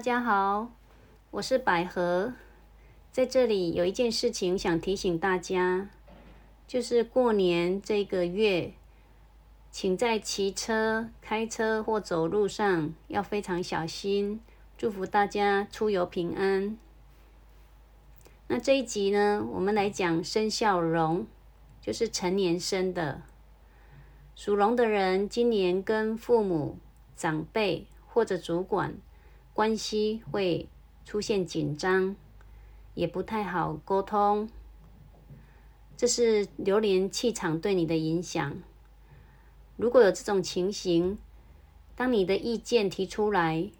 大家好，我是百合，在这里有一件事情想提醒大家，就是过年这个月，请在骑车、开车或走路上要非常小心。祝福大家出游平安。那这一集呢，我们来讲生肖龙，就是成年生的属龙的人，今年跟父母、长辈或者主管关系会出现紧张，也不太好沟通。这是流年气场对你的影响。如果有这种情形，当你的意见提出来。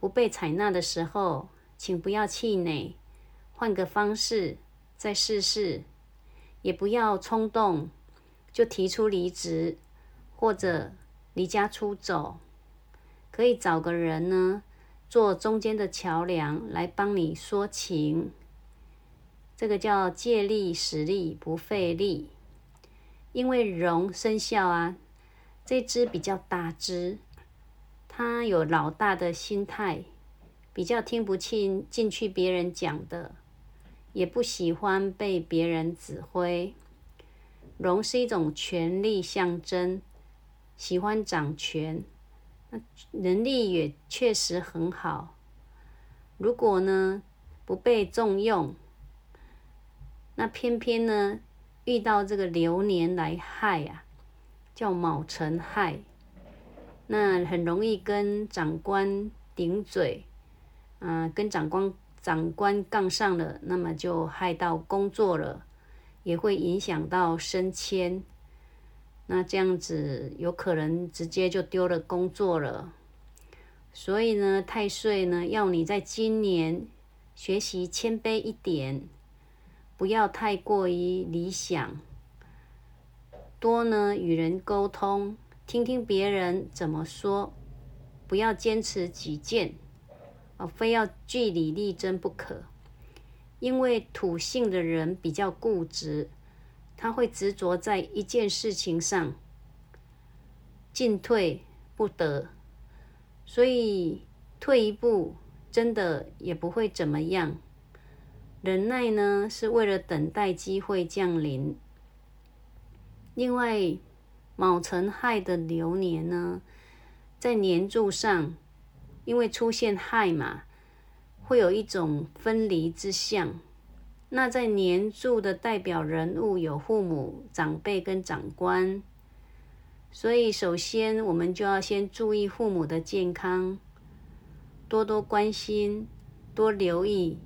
不被采纳的时候，请不要气馁，换个方式再试试，也不要冲动就提出离职或者离家出走，可以找个人呢做中间的桥梁来帮你说情，这个叫借力使力不费力，因为龙生肖啊，这只比较大只。它有老大的心态，比较听不进进去别人讲的，也不喜欢被别人指挥。龙是一种权力象征，喜欢掌权，能力也确实很好。如果呢不被重用，那偏偏呢遇到这个流年来害啊，叫卯辰害。那很容易跟长官顶嘴，啊，跟长官长官杠上了，那么就害到工作了，也会影响到升迁。那这样子有可能直接就丢了工作了。所以呢，太岁呢要你在今年学习谦卑一点，不要太过于理想，多呢与人沟通。听听别人怎么说，不要坚持己见，哦，非要据理力争不可。因为土性的人比较固执，他会执着在一件事情上，进退不得，所以退一步真的也不会怎么样。忍耐呢，是为了等待机会降临。另外。卯辰亥的流年呢，在年柱上，因为出现亥嘛，会有一种分离之象。那在年柱的代表人物有父母、长辈跟长官，所以首先我们就要先注意父母的健康，多多关心，多留意，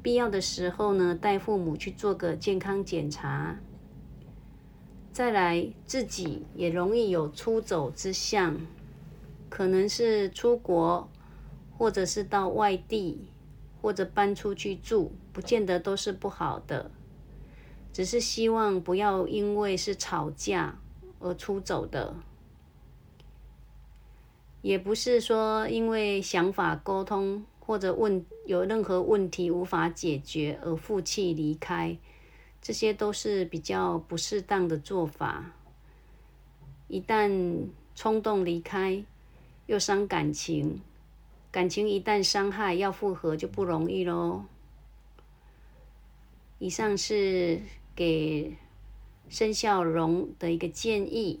必要的时候呢，带父母去做个健康检查。再来，自己也容易有出走之象，可能是出国，或者是到外地，或者搬出去住，不见得都是不好的，只是希望不要因为是吵架而出走的，也不是说因为想法沟通或者问有任何问题无法解决而负气离开。这些都是比较不适当的做法。一旦冲动离开，又伤感情，感情一旦伤害，要复合就不容易喽。以上是给生肖龙的一个建议。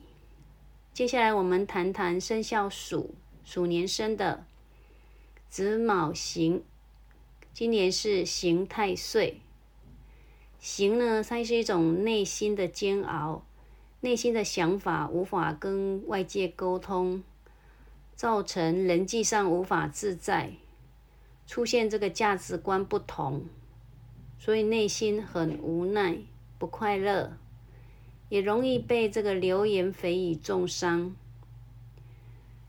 接下来我们谈谈生肖鼠，鼠年生的子卯刑，今年是刑太岁。刑呢，它是一种内心的煎熬，内心的想法无法跟外界沟通，造成人际上无法自在，出现这个价值观不同，所以内心很无奈、不快乐，也容易被这个流言蜚语重伤。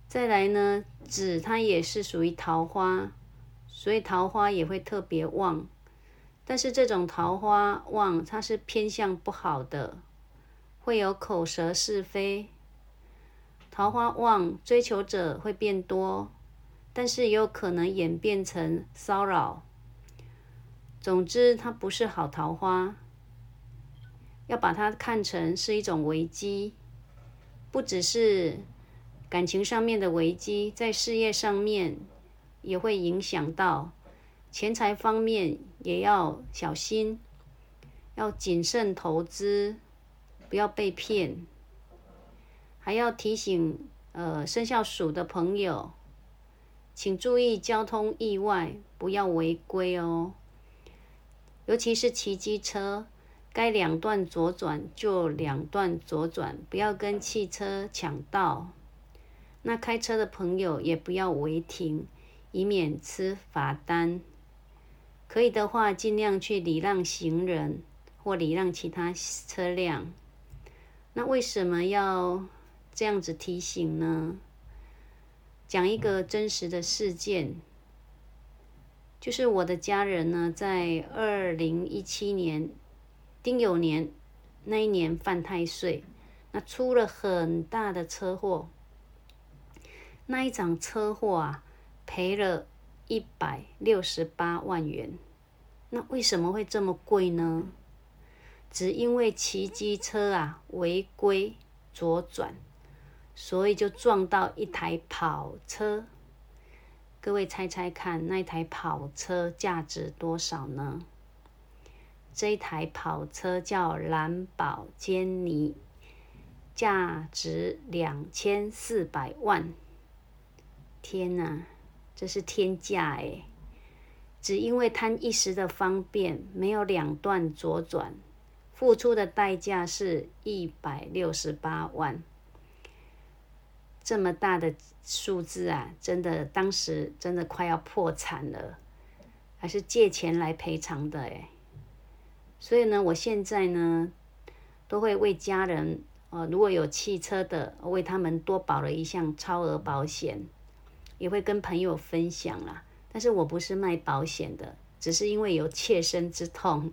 再来呢，子它也是属于桃花，所以桃花也会特别旺。但是这种桃花旺，它是偏向不好的，会有口舌是非。桃花旺，追求者会变多，但是也有可能演变成骚扰。总之，它不是好桃花，要把它看成是一种危机，不只是感情上面的危机，在事业上面也会影响到钱财方面，也要小心，要谨慎投资，不要被骗。还要提醒，呃，生肖鼠的朋友，请注意交通意外，不要违规哦。尤其是骑机车，该两段左转就两段左转，不要跟汽车抢道。那开车的朋友也不要违停，以免吃罚单。可以的话，尽量去礼让行人或礼让其他车辆。那为什么要这样子提醒呢？讲一个真实的事件。就是我的家人呢，在二零一七年丁酉年那一年犯太岁，那出了很大的车祸。那一场车祸啊，赔了一百六十八万元。那为什么会这么贵呢？只因为骑机车啊违规左转，所以就撞到一台跑车。各位猜猜看，那台跑车价值多少呢？这一台跑车叫兰博基尼，价值两千四百万。天哪，这是天价哎！只因为贪一时的方便，没有两段左转，付出的代价是一百六十八万。这么大的数字啊，真的当时真的快要破产了，还是借钱来赔偿的哎。所以呢，我现在呢都会为家人，呃，如果有汽车的，为他们多保了一项超额保险，也会跟朋友分享啦。但是我不是卖保险的，只是因为有切身之痛，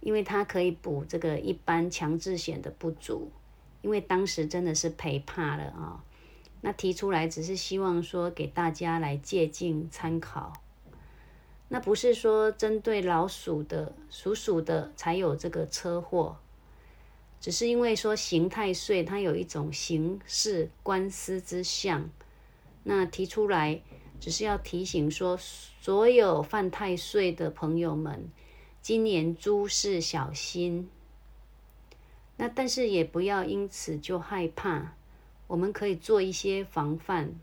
因为它可以补这个一般强制险的不足，因为当时真的是赔怕了啊。那提出来只是希望说给大家来借鉴参考，那不是说针对老鼠的属鼠的才有这个车祸，只是因为说刑太岁它有一种刑事官司之象，那提出来只是要提醒说所有犯太岁的朋友们，今年诸事小心，那但是也不要因此就害怕。我们可以做一些防范、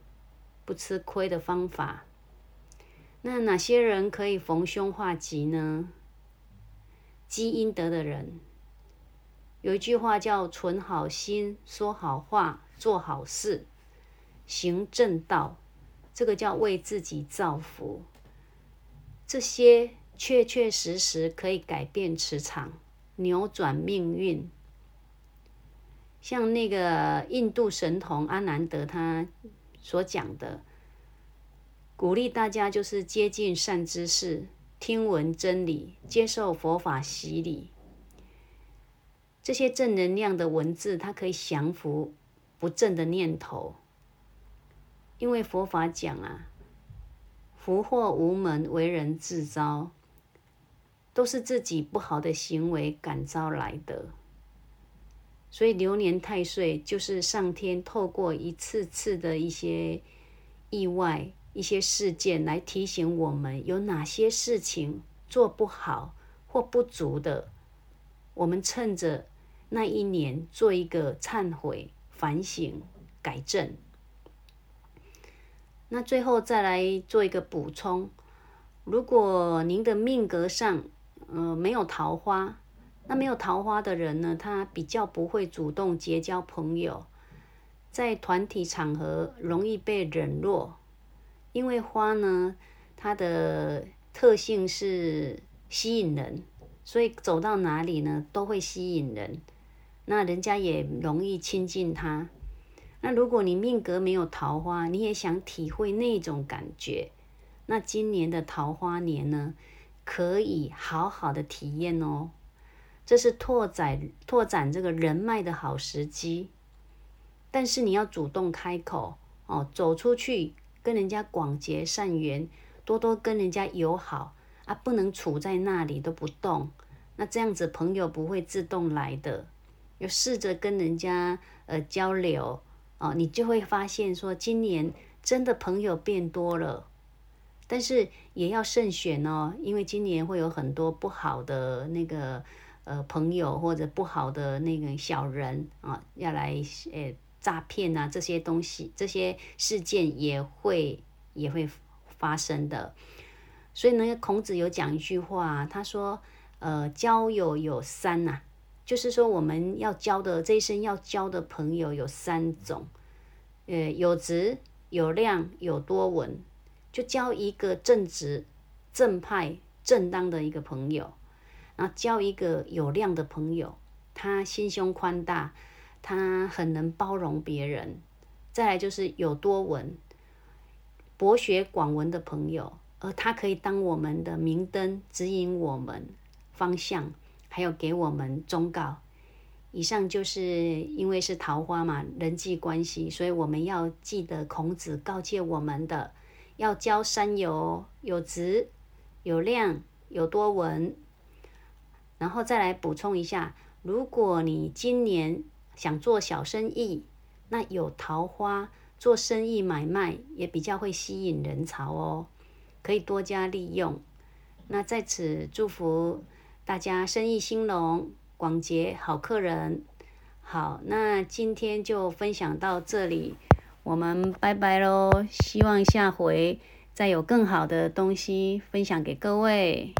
不吃亏的方法。那哪些人可以逢凶化吉呢？积阴德的人，有一句话叫“存好心、说好话、做好事、行正道”，这个叫为自己造福。这些确确实实可以改变磁场、扭转命运。像那个印度神童阿南德他所讲的，鼓励大家就是接近善知识，听闻真理，接受佛法洗礼。这些正能量的文字，它可以降服不正的念头。因为佛法讲啊，福祸无门，为人自招，都是自己不好的行为感召来的。所以流年太岁就是上天透过一次次的一些意外、一些事件来提醒我们有哪些事情做不好或不足的，我们趁着那一年做一个忏悔、反省、改正。那最后再来做一个补充：如果您的命格上，呃，没有桃花。那没有桃花的人呢，他比较不会主动结交朋友，在团体场合容易被冷落，因为花呢，它的特性是吸引人，所以走到哪里呢都会吸引人，那人家也容易亲近他。那如果你命格没有桃花，你也想体会那种感觉，那今年的桃花年呢，可以好好的体验哦。这是拓展拓展这个人脉的好时机，但是你要主动开口哦，走出去跟人家广结善缘，多多跟人家友好啊，不能处在那里都不动，那这样子朋友不会自动来的。要试着跟人家呃交流哦，你就会发现说，今年真的朋友变多了，但是也要慎选哦，因为今年会有很多不好的那个呃朋友或者不好的那个小人啊，要来呃诈骗啊这些东西，这些事件也会也会发生的。所以呢，孔子有讲一句话，他说：“呃，交友有三呐，就是说我们要交的这一生要交的朋友有三种，呃，有直、有量、有多闻。”就交一个正直、正派、正当的一个朋友，然后交一个有量的朋友，他心胸宽大，他很能包容别人。再来就是有多闻、博学广闻的朋友，而他可以当我们的明灯，指引我们方向，还有给我们忠告。以上就是因为是桃花嘛，人际关系，所以我们要记得孔子告诫我们的。要交山友，有直、有量、有多闻，然后再来补充一下：如果你今年想做小生意，那有桃花，做生意买卖也比较会吸引人潮哦，可以多加利用。那在此祝福大家生意兴隆，广结好客人。好，那今天就分享到这里。我们拜拜喽！希望下回再有更好的东西分享给各位。